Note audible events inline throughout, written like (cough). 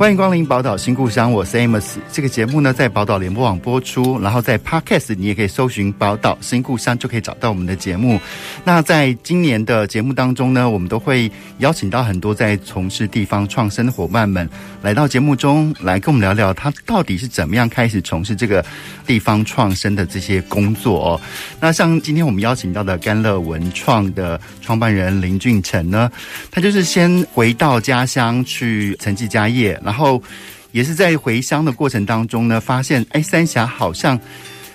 欢迎光临宝岛新故乡，我是 Amos。这个节目呢，在宝岛联播网播出，然后在 Podcast 你也可以搜寻宝岛新故乡，就可以找到我们的节目。那在今年的节目当中呢，我们都会邀请到很多在从事地方创生的伙伴们来到节目中来跟我们聊聊，他到底是怎么样开始从事这个地方创生的这些工作哦。那像今天我们邀请到的甘乐文创的创办人林俊成呢，他就是先回到家乡去承继家业。然后，也是在回乡的过程当中呢，发现哎，三峡好像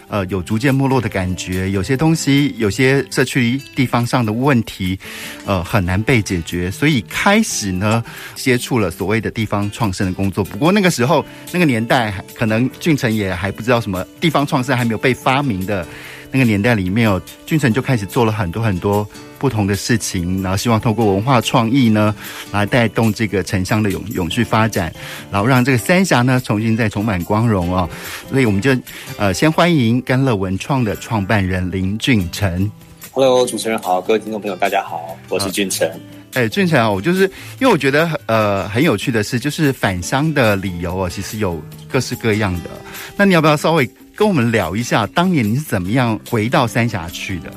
呃有逐渐没落的感觉，有些东西，有些社区地方上的问题，呃很难被解决，所以开始呢接触了所谓的地方创生的工作。不过那个时候，那个年代，可能俊成也还不知道什么地方创生还没有被发明的那个年代里面哦，俊成就开始做了很多很多。不同的事情，然后希望透过文化创意呢，来带动这个城乡的永永续发展，然后让这个三峡呢重新再充满光荣哦。所以我们就呃先欢迎甘乐文创的创办人林俊成。Hello，主持人好，各位听众朋友大家好，我是俊成。哎、呃，俊成啊，我就是因为我觉得呃很有趣的是，就是返乡的理由啊，其实有各式各样的。那你要不要稍微跟我们聊一下，当年你是怎么样回到三峡去的？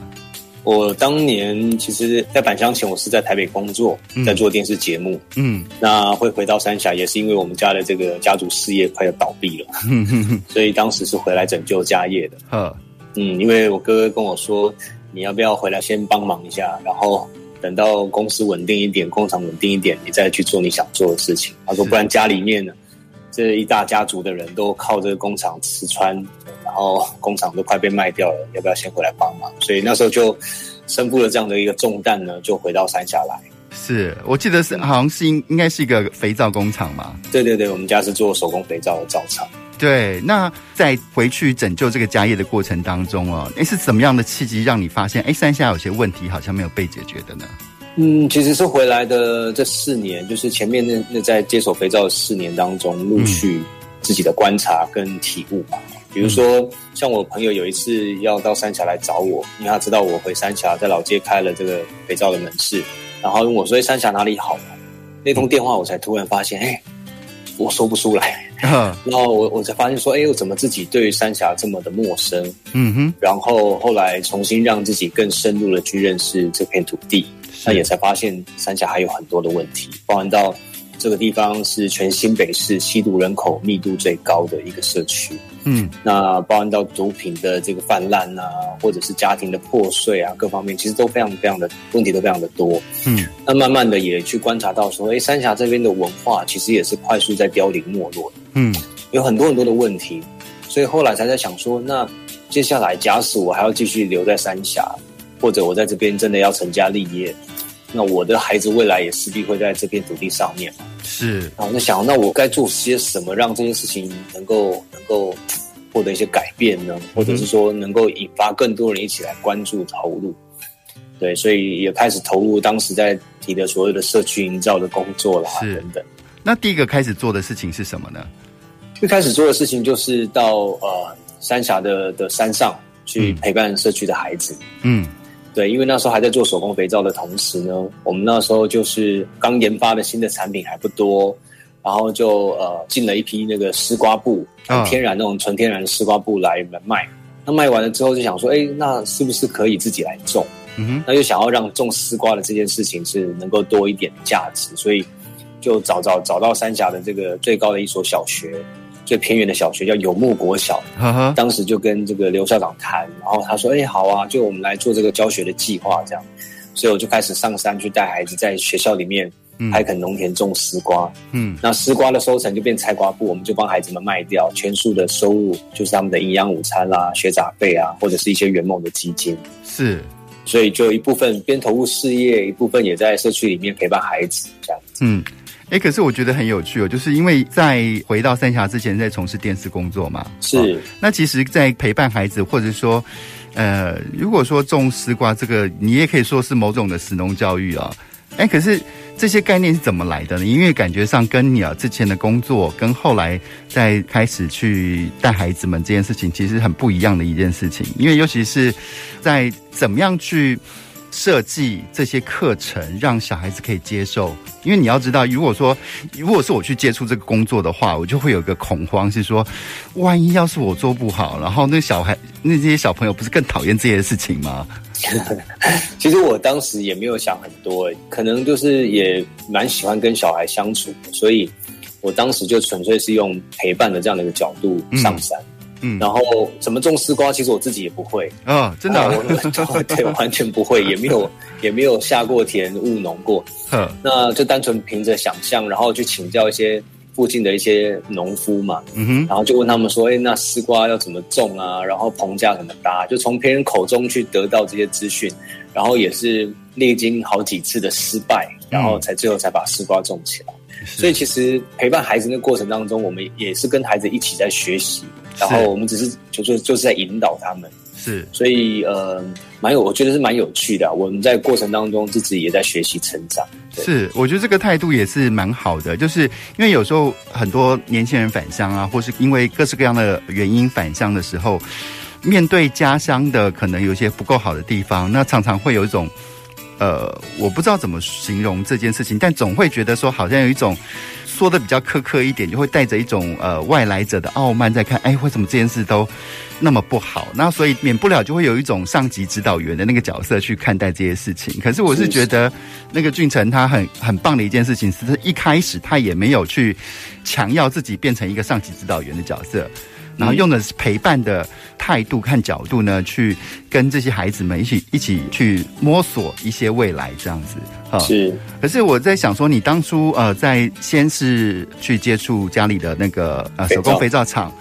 我当年其实，在返乡前，我是在台北工作，在做电视节目。嗯，那会回到三峡，也是因为我们家的这个家族事业快要倒闭了，嗯，所以当时是回来拯救家业的。(laughs) 嗯，嗯，因为我哥哥跟我说，你要不要回来先帮忙一下，然后等到公司稳定一点，工厂稳定一点，你再去做你想做的事情。他说，不然家里面呢，这一大家族的人都靠这个工厂吃穿。然后工厂都快被卖掉了，要不要先回来帮忙？所以那时候就身负了这样的一个重担呢，就回到山下来。是我记得是好像是应应该是一个肥皂工厂嘛？对对对，我们家是做手工肥皂的皂厂。对，那在回去拯救这个家业的过程当中哦，哎是怎么样的契机让你发现，哎，山下有些问题好像没有被解决的呢？嗯，其实是回来的这四年，就是前面那那在接手肥皂的四年当中，陆续自己的观察跟体悟吧。嗯比如说，像我朋友有一次要到三峡来找我，因为他知道我回三峡在老街开了这个肥皂的门市，然后问我说：“三峡哪里好？”那通电话我才突然发现，哎，我说不出来。然后我我才发现说，哎，我怎么自己对于三峡这么的陌生？嗯哼。然后后来重新让自己更深入的去认识这片土地，那也才发现三峡还有很多的问题，包含到这个地方是全新北市吸毒人口密度最高的一个社区。嗯，那包含到毒品的这个泛滥啊，或者是家庭的破碎啊，各方面其实都非常非常的问题都非常的多。嗯，那慢慢的也去观察到说，哎，三峡这边的文化其实也是快速在凋零没落的。嗯，有很多很多的问题，所以后来才在想说，那接下来假使我还要继续留在三峡，或者我在这边真的要成家立业，那我的孩子未来也势必会在这片土地上面嘛。是，然后那想，那我该做些什么，让这件事情能够能够获得一些改变呢？或者是说，能够引发更多人一起来关注投入？对，所以也开始投入当时在提的所有的社区营造的工作啦，等等。那第一个开始做的事情是什么呢？最开始做的事情就是到呃三峡的的山上去陪伴社区的孩子。嗯。嗯对，因为那时候还在做手工肥皂的同时呢，我们那时候就是刚研发的新的产品还不多，然后就呃进了一批那个丝瓜布，天然那种纯天然的丝瓜布来来卖。那卖完了之后就想说，哎，那是不是可以自己来种？嗯哼，那就想要让种丝瓜的这件事情是能够多一点价值，所以就找找找到三峡的这个最高的一所小学。最偏远的小学叫有木国小，当时就跟这个刘校长谈，然后他说：“哎，好啊，就我们来做这个教学的计划，这样。”所以我就开始上山去带孩子在学校里面开垦农田种丝瓜。嗯，那丝瓜的收成就变菜瓜布，我们就帮孩子们卖掉，全数的收入就是他们的营养午餐啦、学杂费啊，或者是一些圆梦的基金。是，所以就一部分边投入事业，一部分也在社区里面陪伴孩子这样子。嗯。哎，可是我觉得很有趣哦，就是因为在回到三峡之前，在从事电视工作嘛，是。哦、那其实，在陪伴孩子，或者说，呃，如果说种丝瓜这个，你也可以说是某种的食农教育啊、哦。哎，可是这些概念是怎么来的呢？因为感觉上跟你啊之前的工作，跟后来在开始去带孩子们这件事情，其实很不一样的一件事情。因为尤其是在怎么样去。设计这些课程，让小孩子可以接受。因为你要知道，如果说如果是我去接触这个工作的话，我就会有一个恐慌，是说，万一要是我做不好，然后那小孩那些小朋友不是更讨厌这些事情吗？(laughs) 其实我当时也没有想很多，可能就是也蛮喜欢跟小孩相处，所以我当时就纯粹是用陪伴的这样的一个角度上山。嗯嗯，然后怎么种丝瓜，其实我自己也不会。啊，真的，我 (laughs) 对，完全不会，也没有 (laughs) 也没有下过田务农过，嗯，那就单纯凭着想象，然后去请教一些附近的一些农夫嘛，嗯哼，然后就问他们说，哎，那丝瓜要怎么种啊？然后棚架怎么搭？就从别人口中去得到这些资讯，然后也是历经好几次的失败，然后才最后才把丝瓜种起来。所以其实陪伴孩子的过程当中，我们也是跟孩子一起在学习。然后我们只是就就就是在引导他们，是，所以呃，蛮有，我觉得是蛮有趣的。我们在过程当中自己也在学习成长。是，我觉得这个态度也是蛮好的，就是因为有时候很多年轻人返乡啊，或是因为各式各样的原因返乡的时候，面对家乡的可能有些不够好的地方，那常常会有一种呃，我不知道怎么形容这件事情，但总会觉得说好像有一种。说的比较苛刻一点，就会带着一种呃外来者的傲慢在看，哎，为什么这件事都那么不好？那所以免不了就会有一种上级指导员的那个角色去看待这些事情。可是我是觉得，那个俊成他很很棒的一件事情，是他一开始他也没有去强要自己变成一个上级指导员的角色。然后用的是陪伴的态度看角度呢，去跟这些孩子们一起一起去摸索一些未来这样子啊。是。可是我在想说，你当初呃，在先是去接触家里的那个呃手工肥皂厂，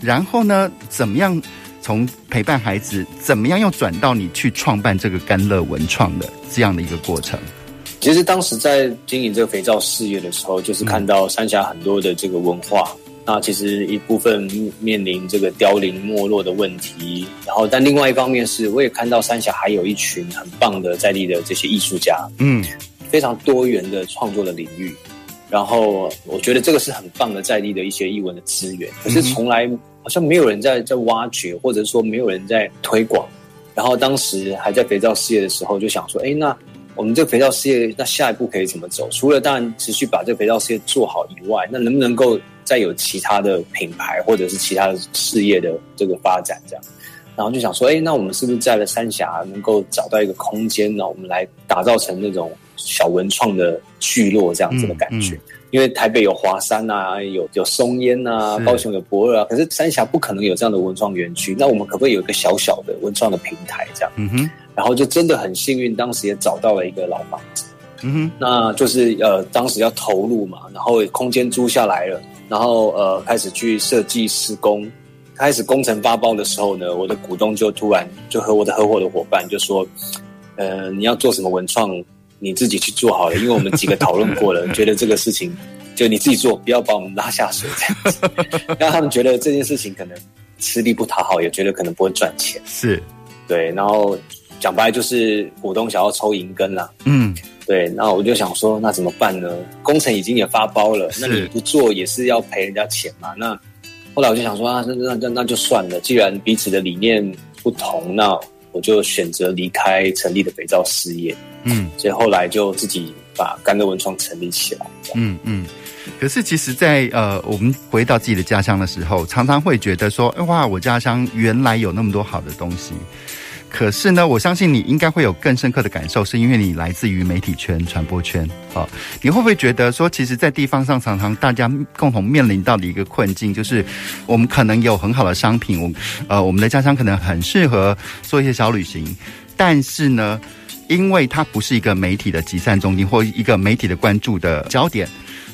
然后呢，怎么样从陪伴孩子，怎么样又转到你去创办这个甘乐文创的这样的一个过程？其实当时在经营这个肥皂事业的时候，就是看到三峡很多的这个文化。那其实一部分面临这个凋零没落的问题，然后但另外一方面是，我也看到三峡还有一群很棒的在地的这些艺术家，嗯，非常多元的创作的领域，然后我觉得这个是很棒的在地的一些艺文的资源，可是从来好像没有人在在挖掘，或者说没有人在推广，然后当时还在肥皂事业的时候，就想说，哎，那我们这个肥皂事业，那下一步可以怎么走？除了当然持续把这个肥皂事业做好以外，那能不能够？再有其他的品牌或者是其他的事业的这个发展，这样，然后就想说，哎，那我们是不是在了三峡能够找到一个空间呢？我们来打造成那种小文创的聚落这样子的感觉。嗯嗯、因为台北有华山啊，有有松烟啊，高雄有博二啊，可是三峡不可能有这样的文创园区。那我们可不可以有一个小小的文创的平台这样？嗯哼。然后就真的很幸运，当时也找到了一个老房子。嗯哼。那就是呃，当时要投入嘛，然后空间租下来了。然后呃，开始去设计施工，开始工程发包的时候呢，我的股东就突然就和我的合伙的伙伴就说，呃，你要做什么文创，你自己去做好了，因为我们几个讨论过了，觉得这个事情就你自己做，不要把我们拉下水这样子。(laughs) (laughs) 让他们觉得这件事情可能吃力不讨好，也觉得可能不会赚钱。是，对。然后讲白就是股东想要抽银根啦。嗯。对，那我就想说，那怎么办呢？工程已经也发包了，那你不做也是要赔人家钱嘛。那后来我就想说啊，那那那那就算了。既然彼此的理念不同，那我就选择离开成立的肥皂事业。嗯，所以后来就自己把甘乐文创成立起来。嗯嗯。可是其实在，在呃，我们回到自己的家乡的时候，常常会觉得说，哇，我家乡原来有那么多好的东西。可是呢，我相信你应该会有更深刻的感受，是因为你来自于媒体圈、传播圈啊。你会不会觉得说，其实，在地方上，常常大家共同面临到的一个困境，就是我们可能有很好的商品，我呃，我们的家乡可能很适合做一些小旅行，但是呢，因为它不是一个媒体的集散中心或一个媒体的关注的焦点，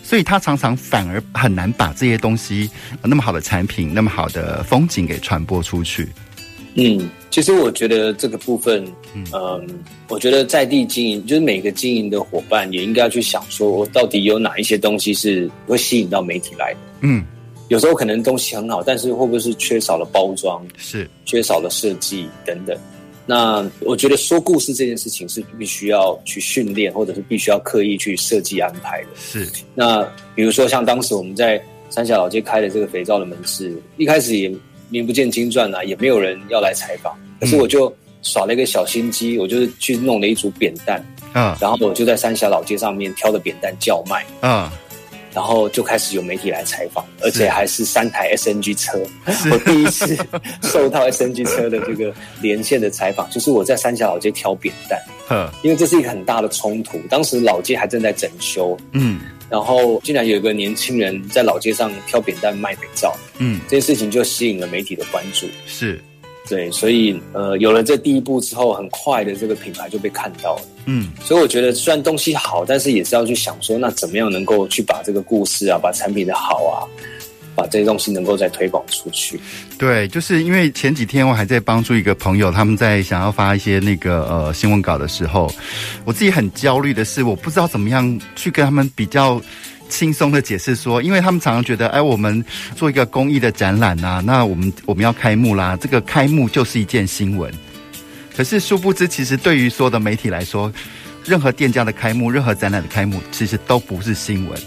所以它常常反而很难把这些东西那么好的产品、那么好的风景给传播出去。嗯，其实我觉得这个部分，嗯，嗯，我觉得在地经营，就是每个经营的伙伴也应该要去想，说我到底有哪一些东西是会吸引到媒体来的。嗯，有时候可能东西很好，但是会不会是缺少了包装，是缺少了设计等等。那我觉得说故事这件事情是必须要去训练，或者是必须要刻意去设计安排的。是。那比如说像当时我们在三峡老街开的这个肥皂的门市，一开始也名不见经传啊，也没有人要来采访。可是我就耍了一个小心机，我就是去弄了一组扁担，嗯，然后我就在三峡老街上面挑的扁担叫卖，嗯。然后就开始有媒体来采访，而且还是三台 SNG 车。我第一次 (laughs) 受到 SNG 车的这个连线的采访，就是我在三峡老街挑扁担。因为这是一个很大的冲突。当时老街还正在整修，嗯，然后竟然有一个年轻人在老街上挑扁担卖肥皂，嗯，这件事情就吸引了媒体的关注。是。对，所以呃，有了这第一步之后，很快的这个品牌就被看到了。嗯，所以我觉得虽然东西好，但是也是要去想说，那怎么样能够去把这个故事啊，把产品的好啊，把这些东西能够再推广出去。对，就是因为前几天我还在帮助一个朋友，他们在想要发一些那个呃新闻稿的时候，我自己很焦虑的是，我不知道怎么样去跟他们比较。轻松的解释说，因为他们常常觉得，哎，我们做一个公益的展览啊，那我们我们要开幕啦，这个开幕就是一件新闻。可是殊不知，其实对于所有的媒体来说，任何店家的开幕，任何展览的开幕，其实都不是新闻。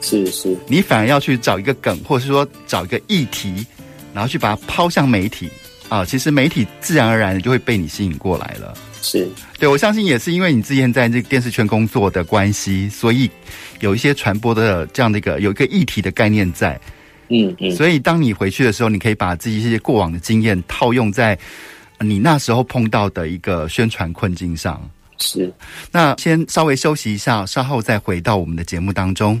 是是，你反而要去找一个梗，或者是说找一个议题，然后去把它抛向媒体啊，其实媒体自然而然的就会被你吸引过来了。是，对，我相信也是因为你之前在这个电视圈工作的关系，所以有一些传播的这样的一个有一个议题的概念在，嗯嗯，所以当你回去的时候，你可以把自己一些过往的经验套用在你那时候碰到的一个宣传困境上。是，那先稍微休息一下，稍后再回到我们的节目当中。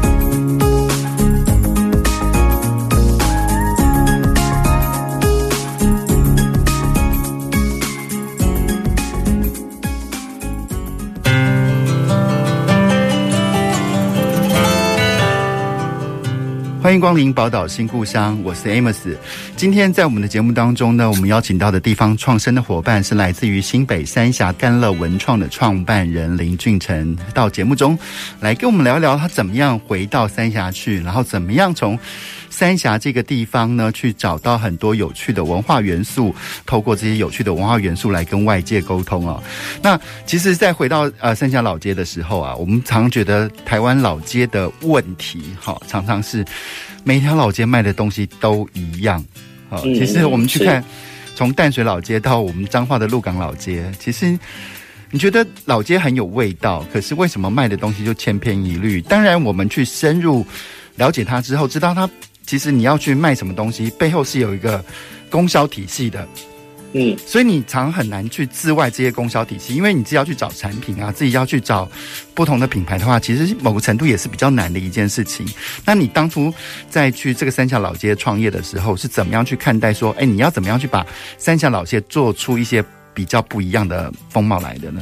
欢迎光临宝岛新故乡，我是 Amos。今天在我们的节目当中呢，我们邀请到的地方创生的伙伴是来自于新北三峡干乐文创的创办人林俊成，到节目中来跟我们聊一聊他怎么样回到三峡去，然后怎么样从三峡这个地方呢去找到很多有趣的文化元素，透过这些有趣的文化元素来跟外界沟通哦。那其实，再回到呃三峡老街的时候啊，我们常觉得台湾老街的问题，哈，常常是。每条老街卖的东西都一样，好，其实我们去看，从淡水老街到我们彰化的鹿港老街，其实你觉得老街很有味道，可是为什么卖的东西就千篇一律？当然，我们去深入了解它之后，知道它其实你要去卖什么东西，背后是有一个供销体系的。嗯，所以你常很难去自外这些供销体系，因为你自己要去找产品啊，自己要去找不同的品牌的话，其实某个程度也是比较难的一件事情。那你当初在去这个三峡老街创业的时候，是怎么样去看待说，哎，你要怎么样去把三峡老街做出一些比较不一样的风貌来的呢？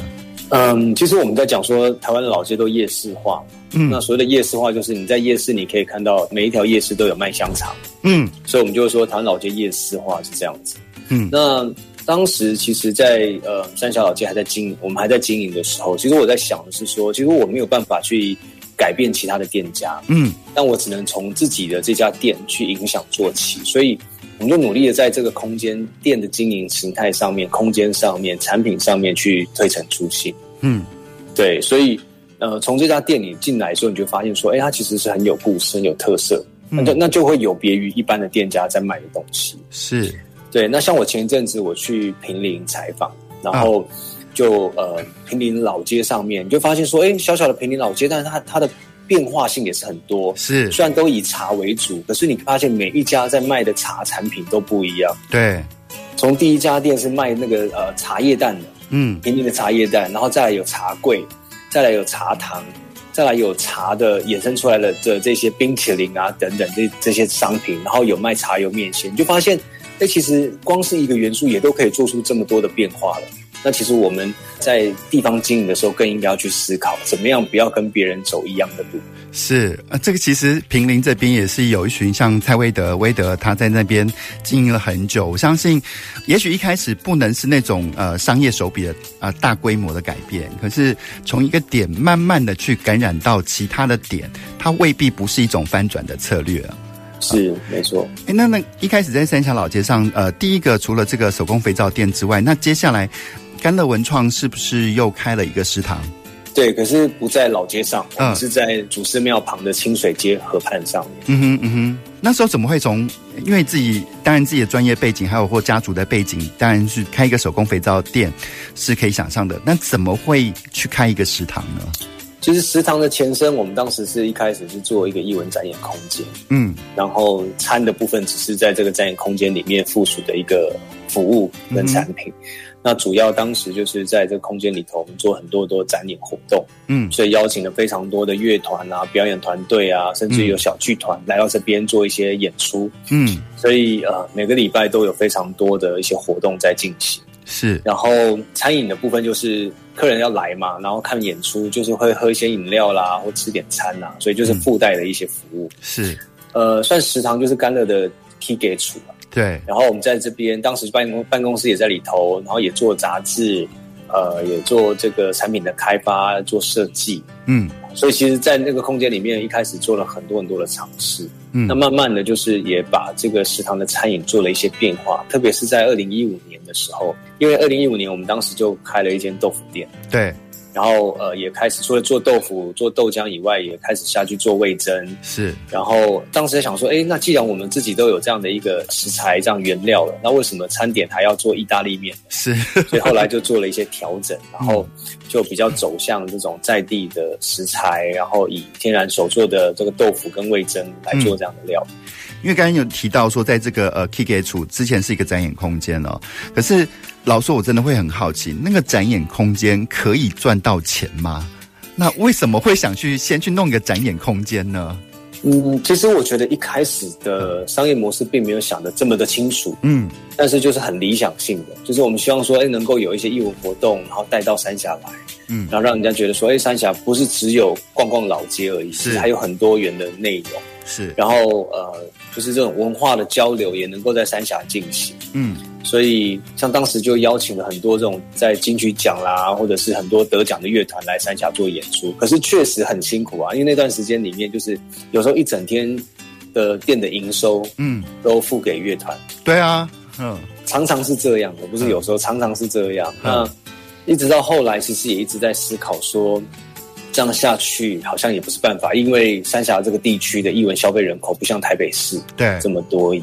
嗯，其实我们在讲说台湾的老街都夜市化，嗯，那所谓的夜市化就是你在夜市你可以看到每一条夜市都有卖香肠，嗯，所以我们就会说台湾老街夜市化是这样子。嗯，那当时其实在，在呃三峡老街还在经营，我们还在经营的时候，其实我在想的是说，其实我没有办法去改变其他的店家，嗯，但我只能从自己的这家店去影响做起，所以我们就努力的在这个空间店的经营形态上面、空间上面、产品上面去推陈出新，嗯，对，所以呃从这家店里进来的时候，你就发现说，哎，它其实是很有故事、很有特色，那就那就会有别于一般的店家在卖的东西，是。对，那像我前一阵子我去平林采访，然后就、啊、呃平林老街上面，你就发现说，哎，小小的平林老街，但是它它的变化性也是很多。是，虽然都以茶为主，可是你发现每一家在卖的茶产品都不一样。对，从第一家店是卖那个呃茶叶蛋的，嗯，坪林的茶叶蛋，然后再来有茶柜，再来有茶糖。再来有茶的衍生出来的这这些冰淇淋啊等等这这些商品，然后有卖茶油面线，你就发现，哎，其实光是一个元素也都可以做出这么多的变化了。那其实我们在地方经营的时候，更应该要去思考，怎么样不要跟别人走一样的路。是啊，这个其实平林这边也是有一群像蔡威德、威德，他在那边经营了很久。我相信，也许一开始不能是那种呃商业手笔的啊、呃、大规模的改变，可是从一个点慢慢的去感染到其他的点，它未必不是一种翻转的策略啊。是没错。哎，那那一开始在三峡老街上，呃，第一个除了这个手工肥皂店之外，那接下来。甘乐文创是不是又开了一个食堂？对，可是不在老街上，我们是在祖师庙旁的清水街河畔上面。嗯哼嗯哼，那时候怎么会从？因为自己当然自己的专业背景，还有或家族的背景，当然是开一个手工肥皂店是可以想象的。那怎么会去开一个食堂呢？其实食堂的前身，我们当时是一开始是做一个艺文展演空间，嗯，然后餐的部分只是在这个展演空间里面附属的一个服务跟产品。嗯那主要当时就是在这个空间里头，我们做很多多展演活动，嗯，所以邀请了非常多的乐团啊、表演团队啊，甚至有小剧团来到这边做一些演出，嗯，所以呃每个礼拜都有非常多的一些活动在进行，是。然后餐饮的部分就是客人要来嘛，然后看演出就是会喝一些饮料啦，或吃点餐呐，所以就是附带的一些服务，是。呃，算食堂就是甘乐的 key gate 处。对，然后我们在这边，当时办公办公室也在里头，然后也做杂志，呃，也做这个产品的开发，做设计，嗯，所以其实，在那个空间里面，一开始做了很多很多的尝试，嗯，那慢慢的就是也把这个食堂的餐饮做了一些变化，特别是在二零一五年的时候，因为二零一五年我们当时就开了一间豆腐店，对。然后呃，也开始除了做豆腐、做豆浆以外，也开始下去做味增。是。然后当时在想说，哎，那既然我们自己都有这样的一个食材、这样原料了，那为什么餐点还要做意大利面？是。所以后来就做了一些调整，(laughs) 然后就比较走向这种在地的食材，然后以天然手做的这个豆腐跟味增来做这样的料。嗯、因为刚刚有提到说，在这个呃 Kike 处之前是一个展演空间哦，可是。老说，我真的会很好奇，那个展演空间可以赚到钱吗？那为什么会想去先去弄一个展演空间呢？嗯，其实我觉得一开始的商业模式并没有想的这么的清楚，嗯，但是就是很理想性的，就是我们希望说，哎，能够有一些义文活动，然后带到三峡来，嗯，然后让人家觉得说，哎，三峡不是只有逛逛老街而已，是。还有很多元的内容，是，然后呃，就是这种文化的交流也能够在三峡进行，嗯。所以，像当时就邀请了很多这种在金曲奖啦，或者是很多得奖的乐团来三峡做演出。可是确实很辛苦啊，因为那段时间里面，就是有时候一整天的店的营收，嗯，都付给乐团。对啊，嗯，常常是这样的，不是有时候，常常是这样。那一直到后来，其实也一直在思考说，这样下去好像也不是办法，因为三峡这个地区的艺文消费人口不像台北市对这么多。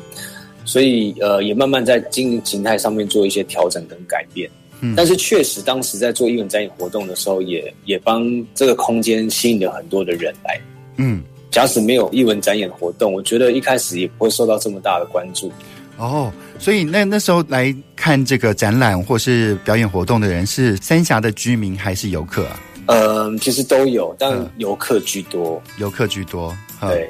所以，呃，也慢慢在经营形态上面做一些调整跟改变。嗯，但是确实，当时在做艺文展演活动的时候也，也也帮这个空间吸引了很多的人来。嗯，假使没有艺文展演活动，我觉得一开始也不会受到这么大的关注。哦，所以那那时候来看这个展览或是表演活动的人，是三峡的居民还是游客啊？嗯，其实都有，但游客居多。嗯，游客居多，对。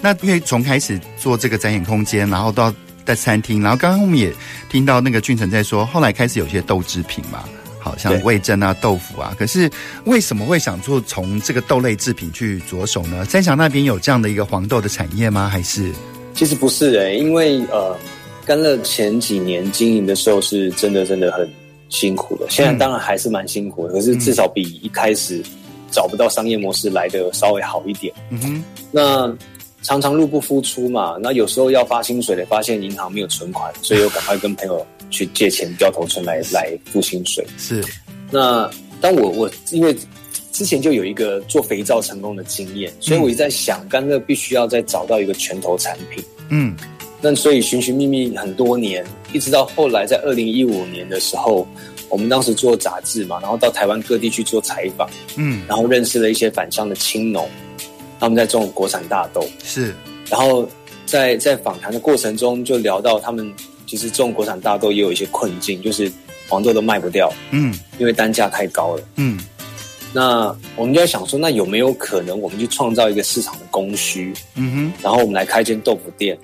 那因为从开始做这个展演空间，然后到在餐厅，然后刚刚我们也听到那个俊成在说，后来开始有些豆制品嘛，好像味噌啊、豆腐啊。可是为什么会想做从这个豆类制品去着手呢？三峡那边有这样的一个黄豆的产业吗？还是其实不是诶、欸，因为呃，甘乐前几年经营的时候是真的真的很辛苦的，现在当然还是蛮辛苦的，嗯、可是至少比一开始找不到商业模式来的稍微好一点。嗯哼，那。常常入不敷出嘛，那有时候要发薪水的，发现银行没有存款，所以又赶快跟朋友去借钱，掉头存来 (laughs) 来付薪水。是，那当我我因为之前就有一个做肥皂成功的经验，所以我一直在想，甘乐必须要再找到一个拳头产品。嗯，那所以寻寻觅觅很多年，一直到后来在二零一五年的时候，我们当时做杂志嘛，然后到台湾各地去做采访，嗯，然后认识了一些返乡的青农。他们在种国产大豆，是，然后在在访谈的过程中，就聊到他们其实种国产大豆也有一些困境，就是黄豆都卖不掉，嗯，因为单价太高了，嗯，那我们就在想说，那有没有可能我们去创造一个市场的供需？嗯哼，然后我们来开一间豆腐店。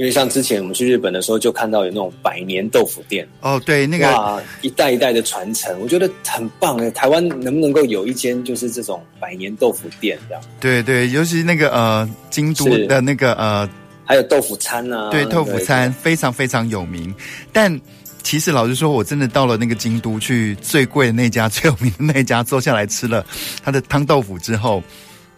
因为像之前我们去日本的时候，就看到有那种百年豆腐店。哦，对，那个哇，一代一代的传承，我觉得很棒诶。台湾能不能够有一间就是这种百年豆腐店这样？对对，尤其那个呃，京都的那个呃，还有豆腐餐啊，对，豆腐餐非常非常有名。但其实老实说，我真的到了那个京都去最贵的那家、最有名的那家，坐下来吃了他的汤豆腐之后，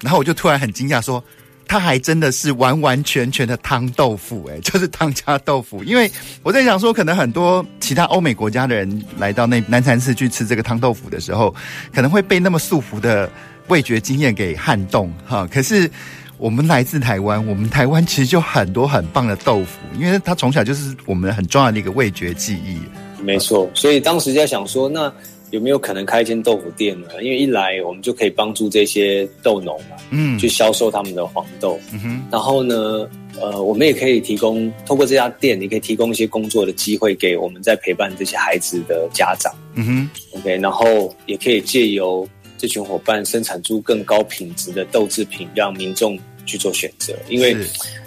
然后我就突然很惊讶说。它还真的是完完全全的汤豆腐，诶，(laughs) 就是汤加豆腐。因为我在想说，可能很多其他欧美国家的人来到那南禅寺去吃这个汤豆腐的时候，可能会被那么束缚的味觉经验给撼动哈。可是我们来自台湾，我们台湾其实就很多很棒的豆腐，因为它从小就是我们很重要的一个味觉记忆。没错，所以当时在想说，那。有没有可能开一间豆腐店呢？因为一来我们就可以帮助这些豆农嘛，嗯，去销售他们的黄豆，嗯哼。然后呢，呃，我们也可以提供，透过这家店，你可以提供一些工作的机会给我们在陪伴这些孩子的家长，嗯哼。OK，然后也可以借由这群伙伴生产出更高品质的豆制品，让民众去做选择。因为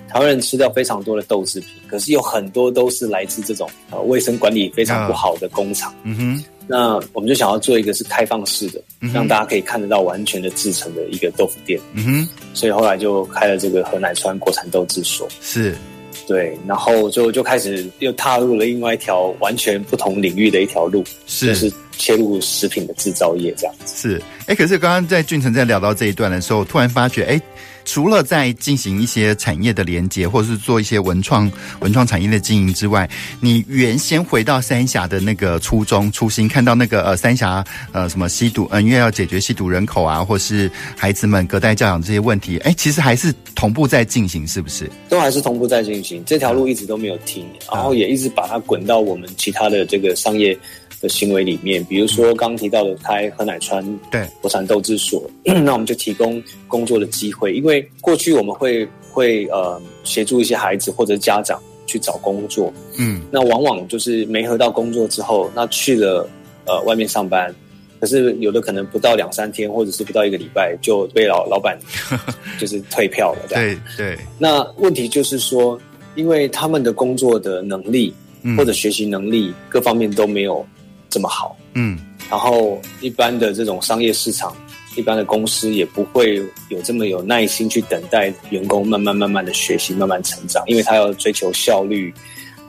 台湾人吃掉非常多的豆制品，可是有很多都是来自这种呃卫生管理非常不好的工厂，嗯哼。那我们就想要做一个是开放式的，嗯、让大家可以看得到完全的制成的一个豆腐店。嗯哼，所以后来就开了这个河南川国产豆制所。是，对，然后就就开始又踏入了另外一条完全不同领域的一条路，是，就是切入食品的制造业这样子。是，哎，可是刚刚在俊成在聊到这一段的时候，突然发觉，哎。除了在进行一些产业的连接，或者是做一些文创文创产业的经营之外，你原先回到三峡的那个初衷初心，看到那个呃三峡呃什么吸毒，呃因为要解决吸毒人口啊，或是孩子们隔代教养这些问题，哎，其实还是同步在进行，是不是？都还是同步在进行，这条路一直都没有停，然后也一直把它滚到我们其他的这个商业。的行为里面，比如说刚刚提到的开禾乃川对国产豆制所，(clears throat) 那我们就提供工作的机会。因为过去我们会会呃协助一些孩子或者家长去找工作，嗯，那往往就是没合到工作之后，那去了呃外面上班，可是有的可能不到两三天，或者是不到一个礼拜就被老 (laughs) 老板就是退票了对对。那问题就是说，因为他们的工作的能力或者学习能力各方面都没有。这么好，嗯，然后一般的这种商业市场，一般的公司也不会有这么有耐心去等待员工慢慢慢慢的学习，慢慢成长，因为他要追求效率，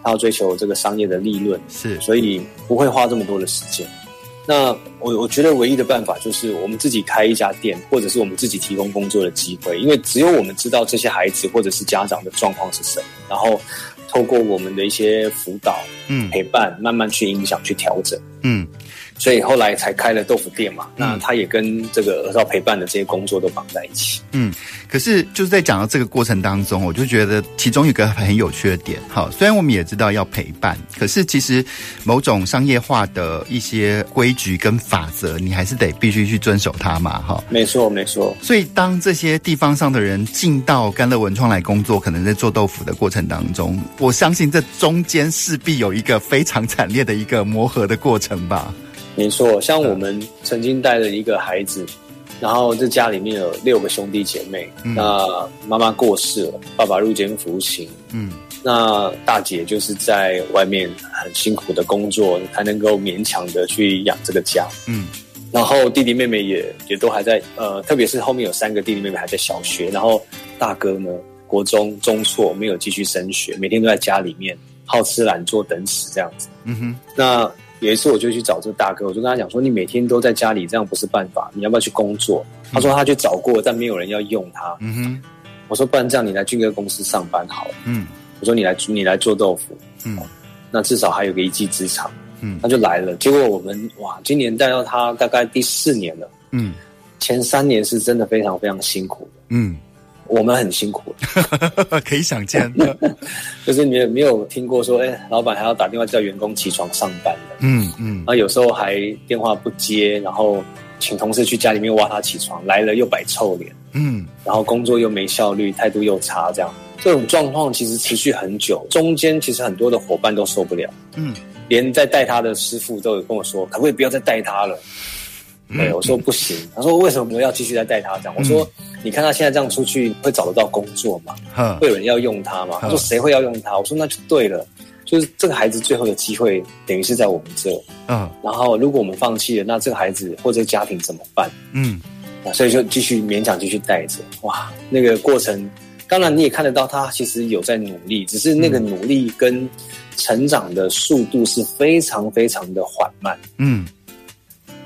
他要追求这个商业的利润，是，所以不会花这么多的时间。那我我觉得唯一的办法就是我们自己开一家店，或者是我们自己提供工作的机会，因为只有我们知道这些孩子或者是家长的状况是什么，然后。透过我们的一些辅导、嗯，陪伴，慢慢去影响、去调整，嗯。所以后来才开了豆腐店嘛，嗯、那他也跟这个儿少陪伴的这些工作都绑在一起。嗯，可是就是在讲到这个过程当中，我就觉得其中有一个很有趣的点。好，虽然我们也知道要陪伴，可是其实某种商业化的一些规矩跟法则，你还是得必须去遵守它嘛。哈，没错没错。所以当这些地方上的人进到甘乐文创来工作，可能在做豆腐的过程当中，我相信这中间势必有一个非常惨烈的一个磨合的过程吧。没错，像我们曾经带了一个孩子，嗯、然后这家里面有六个兄弟姐妹，嗯、那妈妈过世了，爸爸入监服刑，嗯，那大姐就是在外面很辛苦的工作，才能够勉强的去养这个家，嗯，然后弟弟妹妹也也都还在，呃，特别是后面有三个弟弟妹妹还在小学，然后大哥呢，国中中辍没有继续升学，每天都在家里面好吃懒做等死这样子，嗯哼，那。有一次我就去找这个大哥，我就跟他讲说：“你每天都在家里，这样不是办法，你要不要去工作？”他说：“他去找过，但没有人要用他。”嗯哼，我说：“不然这样，你来俊哥公司上班好了。”嗯，我说：“你来，你来做豆腐。”嗯，那至少还有个一技之长。嗯，他就来了。结果我们哇，今年带到他大概第四年了。嗯，前三年是真的非常非常辛苦的。嗯。我们很辛苦，(laughs) 可以想见，(laughs) 就是你没有听过说，哎，老板还要打电话叫员工起床上班的，嗯嗯，然后有时候还电话不接，然后请同事去家里面挖他起床，来了又摆臭脸，嗯，然后工作又没效率，态度又差，这样。这种状况其实持续很久，中间其实很多的伙伴都受不了，嗯，连在带他的师傅都有跟我说，可不可以不要再带他了？对，我说不行。他说为什么我要继续再带他这样？我说你看他现在这样出去会找得到工作吗？会有人要用他吗？他说谁会要用他？我说那就对了，就是这个孩子最后的机会等于是在我们这。嗯，然后如果我们放弃了，那这个孩子或者家庭怎么办？嗯，所以就继续勉强继续带着。哇，那个过程，当然你也看得到他其实有在努力，只是那个努力跟。成长的速度是非常非常的缓慢，嗯，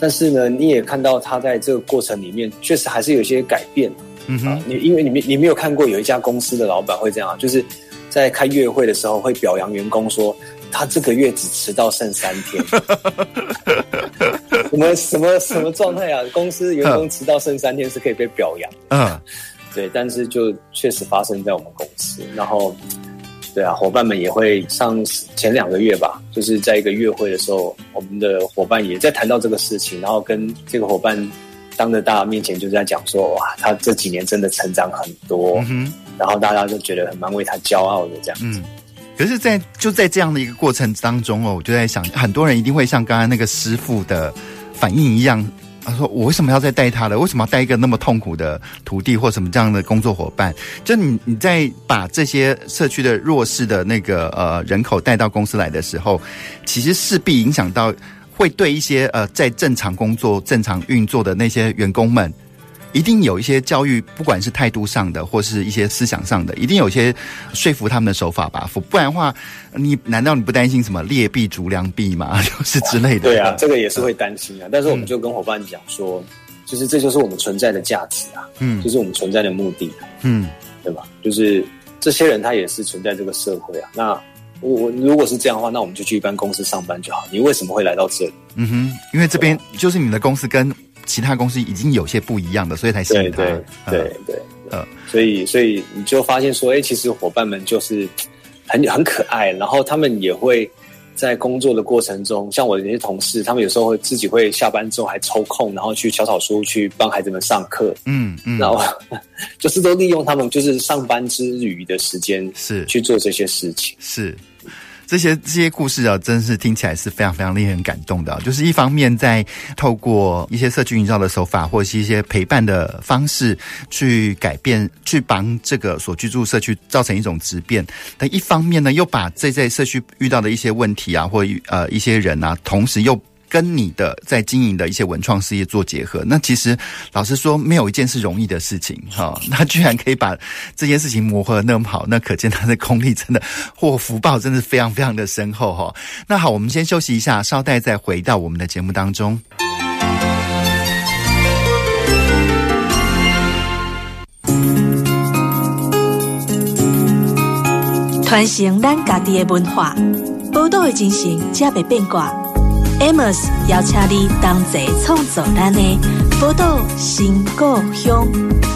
但是呢，你也看到他在这个过程里面，确实还是有一些改变，嗯哼，啊、你因为你没你没有看过有一家公司的老板会这样，就是在开月会的时候会表扬员工说，他这个月只迟到剩三天，什么什么什么状态啊？公司员工迟到剩三天是可以被表扬的，嗯，(laughs) 对，但是就确实发生在我们公司，然后。对啊，伙伴们也会上前两个月吧，就是在一个月会的时候，我们的伙伴也在谈到这个事情，然后跟这个伙伴当着大家面前就在讲说，哇，他这几年真的成长很多，然后大家就觉得很蛮为他骄傲的这样子。嗯，可是在，在就在这样的一个过程当中哦，我就在想，很多人一定会像刚刚那个师傅的反应一样。他说：“我为什么要再带他了？为什么要带一个那么痛苦的徒弟或什么这样的工作伙伴？就你你在把这些社区的弱势的那个呃人口带到公司来的时候，其实势必影响到会对一些呃在正常工作、正常运作的那些员工们。”一定有一些教育，不管是态度上的，或是一些思想上的，一定有一些说服他们的手法吧。不然的话，你难道你不担心什么劣币逐良币吗？就是之类的。(laughs) 对啊，这个也是会担心啊。但是我们就跟伙伴讲说，其实、嗯、这就是我们存在的价值啊，嗯，就是我们存在的目的、啊，嗯，对吧？就是这些人他也是存在这个社会啊。那我我如果是这样的话，那我们就去一般公司上班就好。你为什么会来到这里？嗯哼，因为这边就是你的公司跟。其他公司已经有些不一样的，所以才吸引他。对对对对，嗯，所以所以你就发现说，哎、欸，其实伙伴们就是很很可爱，然后他们也会在工作的过程中，像我的那些同事，他们有时候会自己会下班之后还抽空，然后去小草书去帮孩子们上课，嗯嗯，然后 (laughs) 就是都利用他们就是上班之余的时间是去做这些事情，是。这些这些故事啊，真是听起来是非常非常令人感动的。就是一方面在透过一些社区营造的手法，或者是一些陪伴的方式，去改变，去帮这个所居住社区造成一种质变。但一方面呢，又把这在社区遇到的一些问题啊，或呃一些人啊，同时又。跟你的在经营的一些文创事业做结合，那其实老实说，没有一件是容易的事情哈。他居然可以把这件事情磨合得那么好，那可见他的功力真的或福报真的非常非常的深厚哈。那好，我们先休息一下，稍待再回到我们的节目当中。传承咱家己的文化，宝岛的精神，才袂变卦。Amos 邀请你同齐创作咱的宝岛新故乡。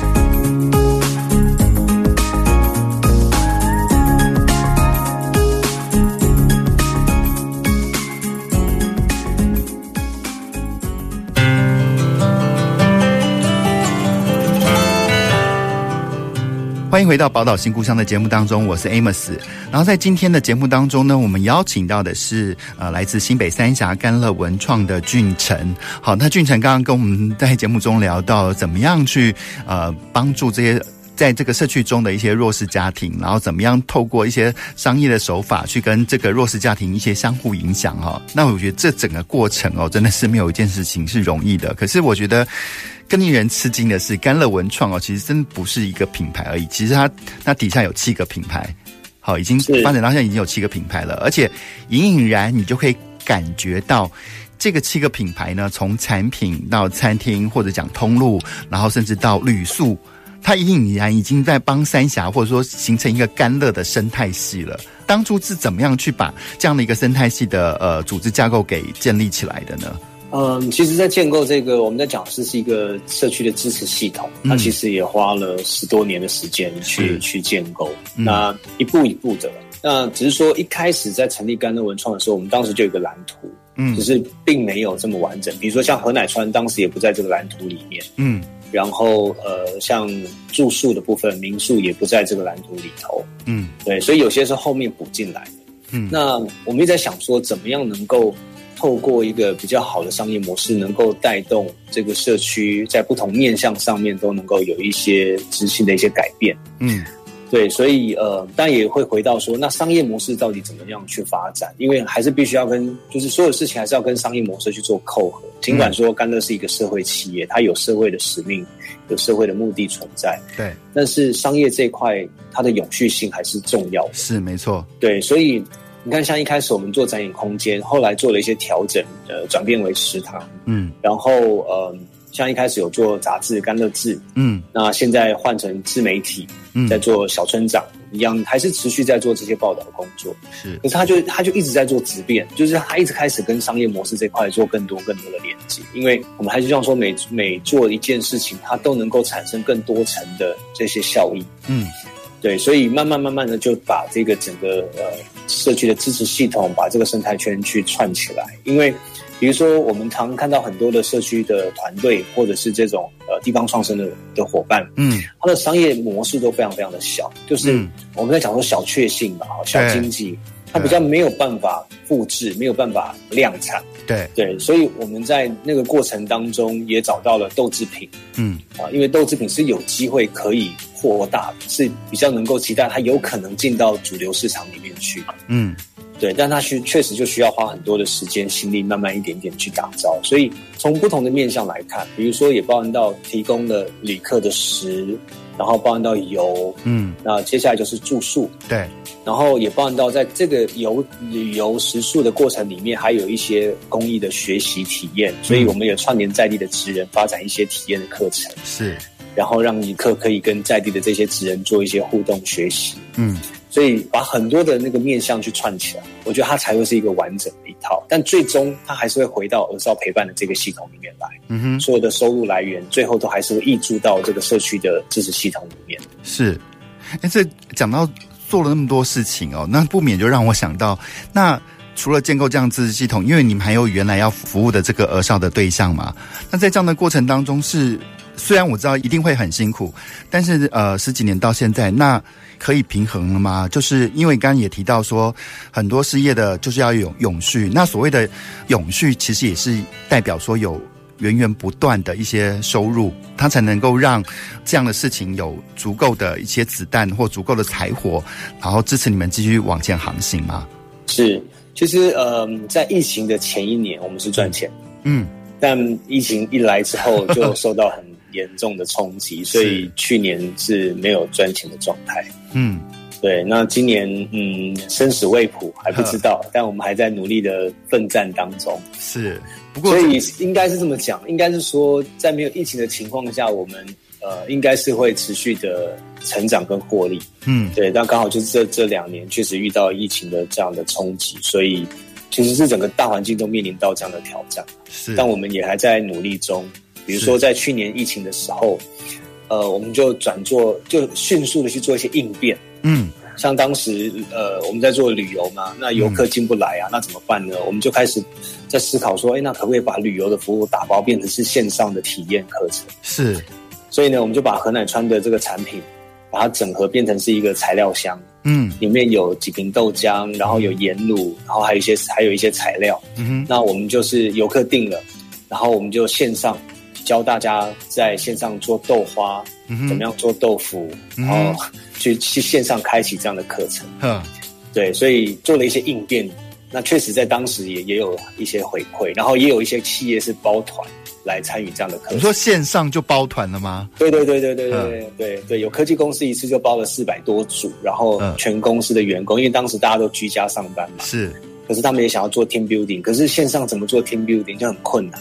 欢迎回到《宝岛新故乡》的节目当中，我是 Amos。然后在今天的节目当中呢，我们邀请到的是呃来自新北三峡干乐文创的俊成。好，那俊成刚刚跟我们在节目中聊到怎么样去呃帮助这些在这个社区中的一些弱势家庭，然后怎么样透过一些商业的手法去跟这个弱势家庭一些相互影响哈。那我觉得这整个过程哦，真的是没有一件事情是容易的。可是我觉得。更令人吃惊的是，甘乐文创哦，其实真不是一个品牌而已。其实它它底下有七个品牌，好，已经发展到现在已经有七个品牌了。而且隐隐然你就可以感觉到，这个七个品牌呢，从产品到餐厅或者讲通路，然后甚至到旅宿，它隐隐然已经在帮三峡或者说形成一个干乐的生态系了。当初是怎么样去把这样的一个生态系的呃组织架构给建立起来的呢？嗯，其实，在建构这个，我们在讲是是一个社区的支持系统，那其实也花了十多年的时间去、嗯、去建构，那一步一步的。那只是说，一开始在成立甘乐文创的时候，我们当时就有一个蓝图，嗯，只是并没有这么完整。比如说，像何乃川当时也不在这个蓝图里面，嗯，然后呃，像住宿的部分，民宿也不在这个蓝图里头，嗯，对，所以有些是后面补进来的，嗯，那我们一直在想说，怎么样能够。透过一个比较好的商业模式，能够带动这个社区在不同面向上面都能够有一些执行的一些改变。嗯。对，所以呃，当然也会回到说，那商业模式到底怎么样去发展？因为还是必须要跟，就是所有事情还是要跟商业模式去做扣合。尽管说甘乐是一个社会企业，它有社会的使命，有社会的目的存在。对，但是商业这一块，它的永续性还是重要的。是，没错。对，所以你看，像一开始我们做展演空间，后来做了一些调整，呃，转变为食堂。嗯，然后呃。像一开始有做杂志《甘乐志》，嗯，那现在换成自媒体，嗯，在做小村长一样，还是持续在做这些报道工作。是，可是他就他就一直在做质变，就是他一直开始跟商业模式这块做更多更多的连接，因为我们还是希望说每每做一件事情，它都能够产生更多层的这些效益。嗯，对，所以慢慢慢慢的就把这个整个呃社区的支持系统，把这个生态圈去串起来，因为。比如说，我们常看到很多的社区的团队，或者是这种呃地方创生的的伙伴，嗯，它的商业模式都非常非常的小，就是我们在讲说小确幸吧，小经济，它比较没有办法复制，没有办法量产，对。对，所以我们在那个过程当中也找到了豆制品，嗯。啊，因为豆制品是有机会可以扩大的，是比较能够期待它有可能进到主流市场里面去，嗯。对，但它需确实就需要花很多的时间、心力，慢慢一点点去打造。所以从不同的面向来看，比如说也包含到提供的旅客的食，然后包含到游，嗯，那接下来就是住宿，对，然后也包含到在这个游旅游食宿的过程里面，还有一些公益的学习体验。所以我们也串联在地的职人，发展一些体验的课程，是，然后让旅客可以跟在地的这些职人做一些互动学习，嗯。所以把很多的那个面向去串起来，我觉得它才会是一个完整的一套。但最终它还是会回到儿少陪伴的这个系统里面来。嗯哼，所有的收入来源最后都还是会溢注到这个社区的支持系统里面。是，哎，这讲到做了那么多事情哦，那不免就让我想到，那除了建构这样支持系统，因为你们还有原来要服务的这个儿少的对象嘛，那在这样的过程当中是，虽然我知道一定会很辛苦，但是呃十几年到现在那。可以平衡了吗？就是因为刚刚也提到说，很多事业的就是要有永续。那所谓的永续，其实也是代表说有源源不断的一些收入，它才能够让这样的事情有足够的一些子弹或足够的柴火，然后支持你们继续往前航行吗？是，其实呃，在疫情的前一年，我们是赚钱，嗯，但疫情一来之后，就受到很。严重的冲击，所以去年是没有赚钱的状态。嗯，对。那今年，嗯，生死未卜，还不知道。但我们还在努力的奋战当中。是，不过，所以应该是这么讲，应该是说，在没有疫情的情况下，我们呃，应该是会持续的成长跟获利。嗯，对。但刚好就是这这两年确实遇到疫情的这样的冲击，所以其实是整个大环境都面临到这样的挑战。是，但我们也还在努力中。比如说，在去年疫情的时候，呃，我们就转做，就迅速的去做一些应变。嗯，像当时，呃，我们在做旅游嘛，那游客进不来啊，嗯、那怎么办呢？我们就开始在思考说，哎，那可不可以把旅游的服务打包变成是线上的体验课程？是，所以呢，我们就把禾乃川的这个产品，把它整合变成是一个材料箱。嗯，里面有几瓶豆浆，然后有盐卤，然后还有一些还有一些材料。嗯哼，那我们就是游客定了，然后我们就线上。教大家在线上做豆花，嗯、怎么样做豆腐，嗯、然后去去线上开启这样的课程。嗯，对，所以做了一些应变。那确实在当时也也有一些回馈，然后也有一些企业是包团来参与这样的。你说线上就包团了吗？对对对对对对对对，有科技公司一次就包了四百多组，然后全公司的员工。因为当时大家都居家上班嘛，是。可是他们也想要做 team building，可是线上怎么做 team building 就很困难。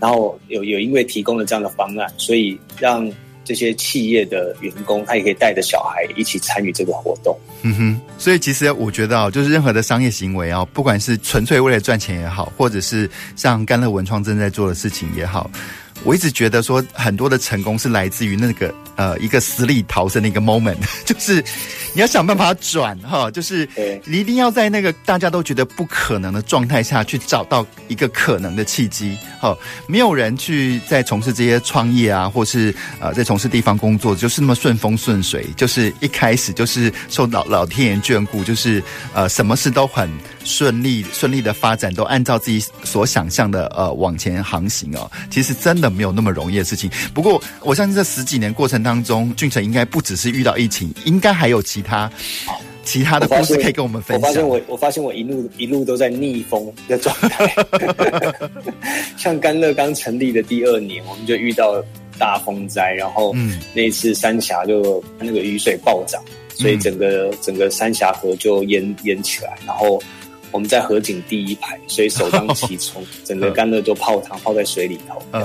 然后有有因为提供了这样的方案，所以让。这些企业的员工他也可以带着小孩一起参与这个活动。嗯哼，所以其实我觉得啊，就是任何的商业行为啊，不管是纯粹为了赚钱也好，或者是像甘乐文创正在做的事情也好，我一直觉得说很多的成功是来自于那个呃一个死里逃生的一个 moment，(laughs) 就是你要想办法转哈，就是你一定要在那个大家都觉得不可能的状态下去找到一个可能的契机。哈，没有人去在从事这些创业啊，或是呃在从事地方工作，就是那么顺风顺水，就是一开始就是受老老天爷眷顾，就是呃什么事都很顺利顺利的发展，都按照自己所想象的呃往前航行哦。其实真的没有那么容易的事情。不过我相信这十几年过程当中，俊成应该不只是遇到疫情，应该还有其他其他的故事可以跟我们分享。我发现我我发现我一路一路都在逆风的状态。(laughs) 像甘乐刚成立的第二年，我们就遇到大风灾，然后那一次三峡就那个雨水暴涨，所以整个、嗯、整个三峡河就淹淹起来，然后。我们在河景第一排，所以首当其冲，(laughs) 整个甘乐都泡汤，泡在水里头。嗯，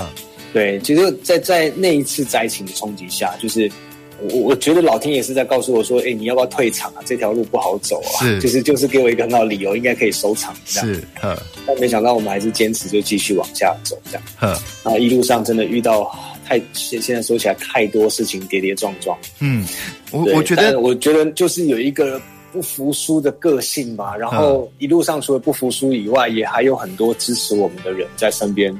对，其实在，在在那一次灾情的冲击下，就是我我觉得老天也是在告诉我说：“哎，你要不要退场啊？这条路不好走啊。”是，就是就是给我一个很好的理由，应该可以收场。是，嗯。但没想到我们还是坚持就继续往下走，这样。嗯。然后一路上真的遇到太现现在说起来太多事情，跌跌撞撞。嗯，我我觉得我觉得就是有一个。不服输的个性吧，然后一路上除了不服输以外，也还有很多支持我们的人在身边，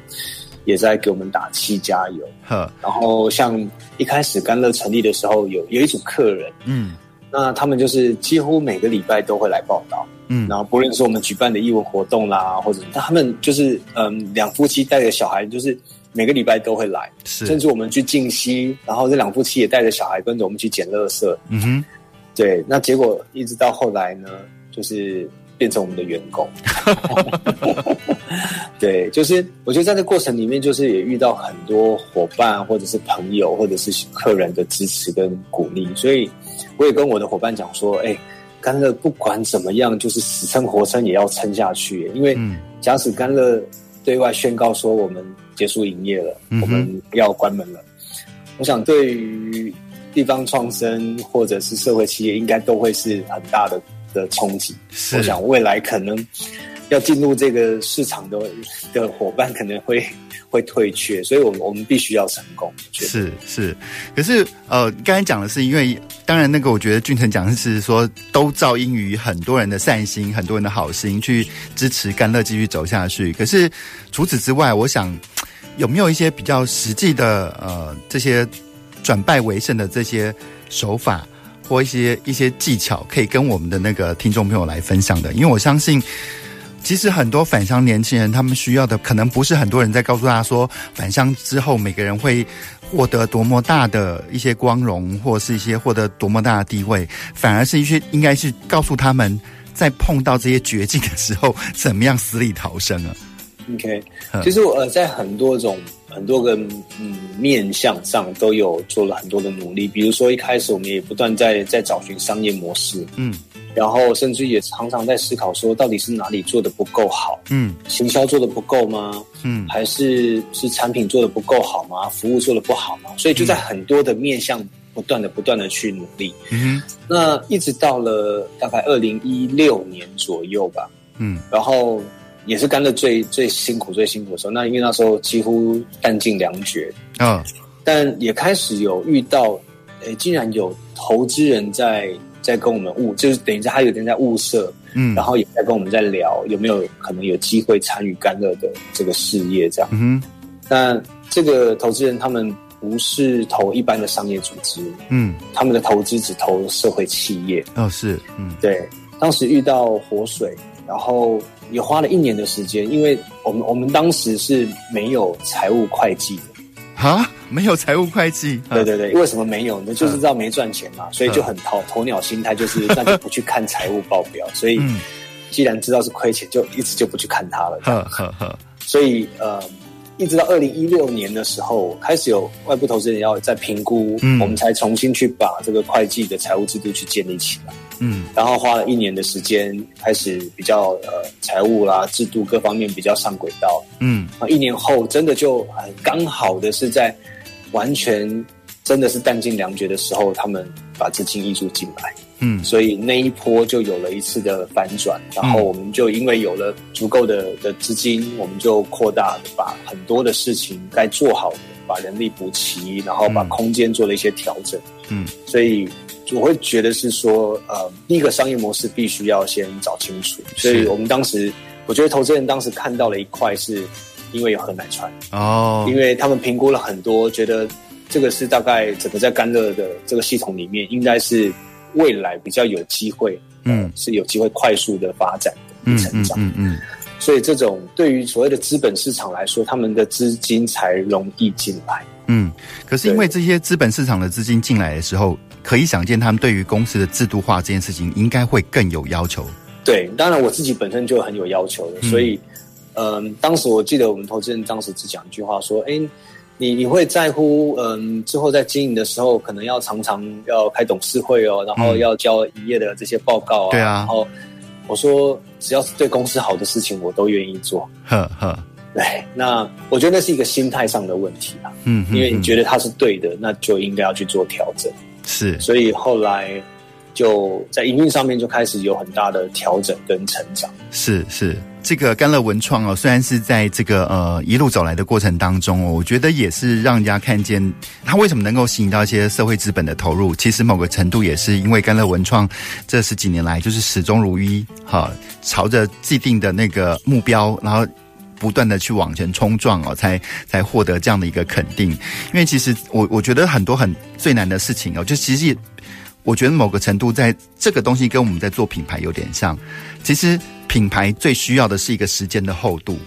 也在给我们打气加油。呵。然后像一开始甘乐成立的时候，有有一组客人，嗯，那他们就是几乎每个礼拜都会来报道，嗯，然后不论是我们举办的义文活动啦，或者他们就是嗯两夫妻带着小孩，就是每个礼拜都会来，是。甚至我们去静溪，然后这两夫妻也带着小孩跟着我们去捡垃圾，嗯哼。对，那结果一直到后来呢，就是变成我们的员工。对，就是我觉得在这个过程里面，就是也遇到很多伙伴，或者是朋友，或者是客人的支持跟鼓励。所以我也跟我的伙伴讲说：“哎，甘乐不管怎么样，就是死撑活撑也要撑下去。因为假使甘乐对外宣告说我们结束营业了，嗯、我们要关门了，我想对于。”地方创生或者是社会企业，应该都会是很大的的冲击。是我想未来可能要进入这个市场的的伙伴可能会会退却，所以我们我们必须要成功。是是，可是呃，刚才讲的是因为，当然那个我觉得俊成讲的是说，都造因于很多人的善心，很多人的好心去支持甘乐继续走下去。可是除此之外，我想有没有一些比较实际的呃这些。转败为胜的这些手法或一些一些技巧，可以跟我们的那个听众朋友来分享的。因为我相信，其实很多返乡年轻人，他们需要的可能不是很多人在告诉他说，返乡之后每个人会获得多么大的一些光荣，或是一些获得多么大的地位，反而是一些应该是告诉他们在碰到这些绝境的时候，怎么样死里逃生啊。OK，其实我呃，在很多种。很多个嗯面向上都有做了很多的努力，比如说一开始我们也不断在在找寻商业模式，嗯，然后甚至也常常在思考说，到底是哪里做的不够好，嗯，行销做的不够吗？嗯，还是是产品做的不够好吗？服务做的不好吗？所以就在很多的面向不断的不断的去努力，嗯，那一直到了大概二零一六年左右吧，嗯，然后。也是干的最最辛苦最辛苦的时候，那因为那时候几乎弹尽粮绝。啊，哦、但也开始有遇到，诶、欸，竟然有投资人在在跟我们物，就是等于在他有人在物色，嗯，然后也在跟我们在聊有没有可能有机会参与干乐的这个事业这样，嗯哼，那这个投资人他们不是投一般的商业组织，嗯，他们的投资只投社会企业，哦是，嗯，对，当时遇到活水，然后。也花了一年的时间，因为我们我们当时是没有财务会计的啊，没有财务会计。对对对，为什么没有呢？就是知道没赚钱嘛，所以就很鸵鸵鸟心态，就是那就不去看财务报表。所以既然知道是亏钱，就一直就不去看它了。呵呵呵。所以呃，一直到二零一六年的时候，开始有外部投资人要再评估，嗯，我们才重新去把这个会计的财务制度去建立起来。嗯，然后花了一年的时间，开始比较呃财务啦、制度各方面比较上轨道。嗯，啊，一年后真的就很刚好的是在完全真的是弹尽粮绝的时候，他们把资金挹注进来。嗯，所以那一波就有了一次的反转，然后我们就因为有了足够的的资金，我们就扩大的把很多的事情该做好的，把人力补齐，然后把空间做了一些调整，嗯，所以我会觉得是说，呃，第一个商业模式必须要先找清楚，所以我们当时，我觉得投资人当时看到了一块是。因为有禾乃川哦，因为他们评估了很多，觉得这个是大概整个在甘热的这个系统里面，应该是未来比较有机会，嗯，是有机会快速的发展的成长，嗯嗯，嗯，嗯，所以这种对于所谓的资本市场来说，他们的资金才容易进来，嗯，可是因为这些资本市场的资金进来的时候，可以想见他们对于公司的制度化这件事情应该会更有要求。对，当然我自己本身就很有要求的，所以。嗯，当时我记得我们投资人当时只讲一句话说：“哎，你你会在乎嗯之后在经营的时候，可能要常常要开董事会哦，然后要交营业的这些报告啊。嗯”对啊。然后我说：“只要是对公司好的事情，我都愿意做。”呵呵。对，那我觉得那是一个心态上的问题啊。嗯。因为你觉得它是对的，那就应该要去做调整。是。所以后来就在营运上面就开始有很大的调整跟成长。是是。这个甘乐文创哦，虽然是在这个呃一路走来的过程当中哦，我觉得也是让人家看见它为什么能够吸引到一些社会资本的投入。其实某个程度也是因为甘乐文创这十几年来就是始终如一，哈，朝着既定的那个目标，然后不断的去往前冲撞哦，才才获得这样的一个肯定。因为其实我我觉得很多很最难的事情哦，就其实我觉得某个程度在这个东西跟我们在做品牌有点像，其实。品牌最需要的是一个时间的厚度，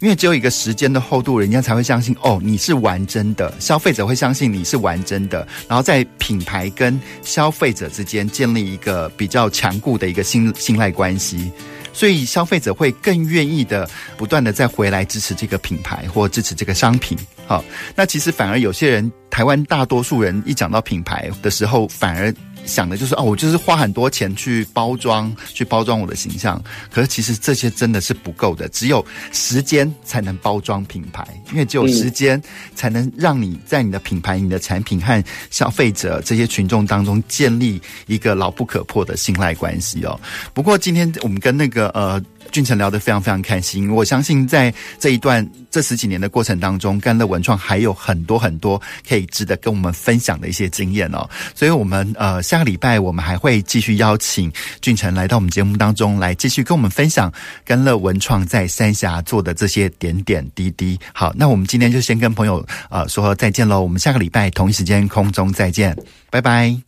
因为只有一个时间的厚度，人家才会相信哦，你是玩真的，消费者会相信你是玩真的，然后在品牌跟消费者之间建立一个比较强固的一个信信赖关系，所以消费者会更愿意的不断的再回来支持这个品牌或支持这个商品。好，那其实反而有些人，台湾大多数人一讲到品牌的时候，反而。想的就是哦，我就是花很多钱去包装，去包装我的形象。可是其实这些真的是不够的，只有时间才能包装品牌，因为只有时间才能让你在你的品牌、你的产品和消费者这些群众当中建立一个牢不可破的信赖关系哦。不过今天我们跟那个呃。俊成聊得非常非常开心，我相信在这一段这十几年的过程当中，跟乐文创还有很多很多可以值得跟我们分享的一些经验哦。所以，我们呃下个礼拜我们还会继续邀请俊成来到我们节目当中来继续跟我们分享跟乐文创在三峡做的这些点点滴滴。好，那我们今天就先跟朋友呃说再见喽，我们下个礼拜同一时间空中再见，拜拜。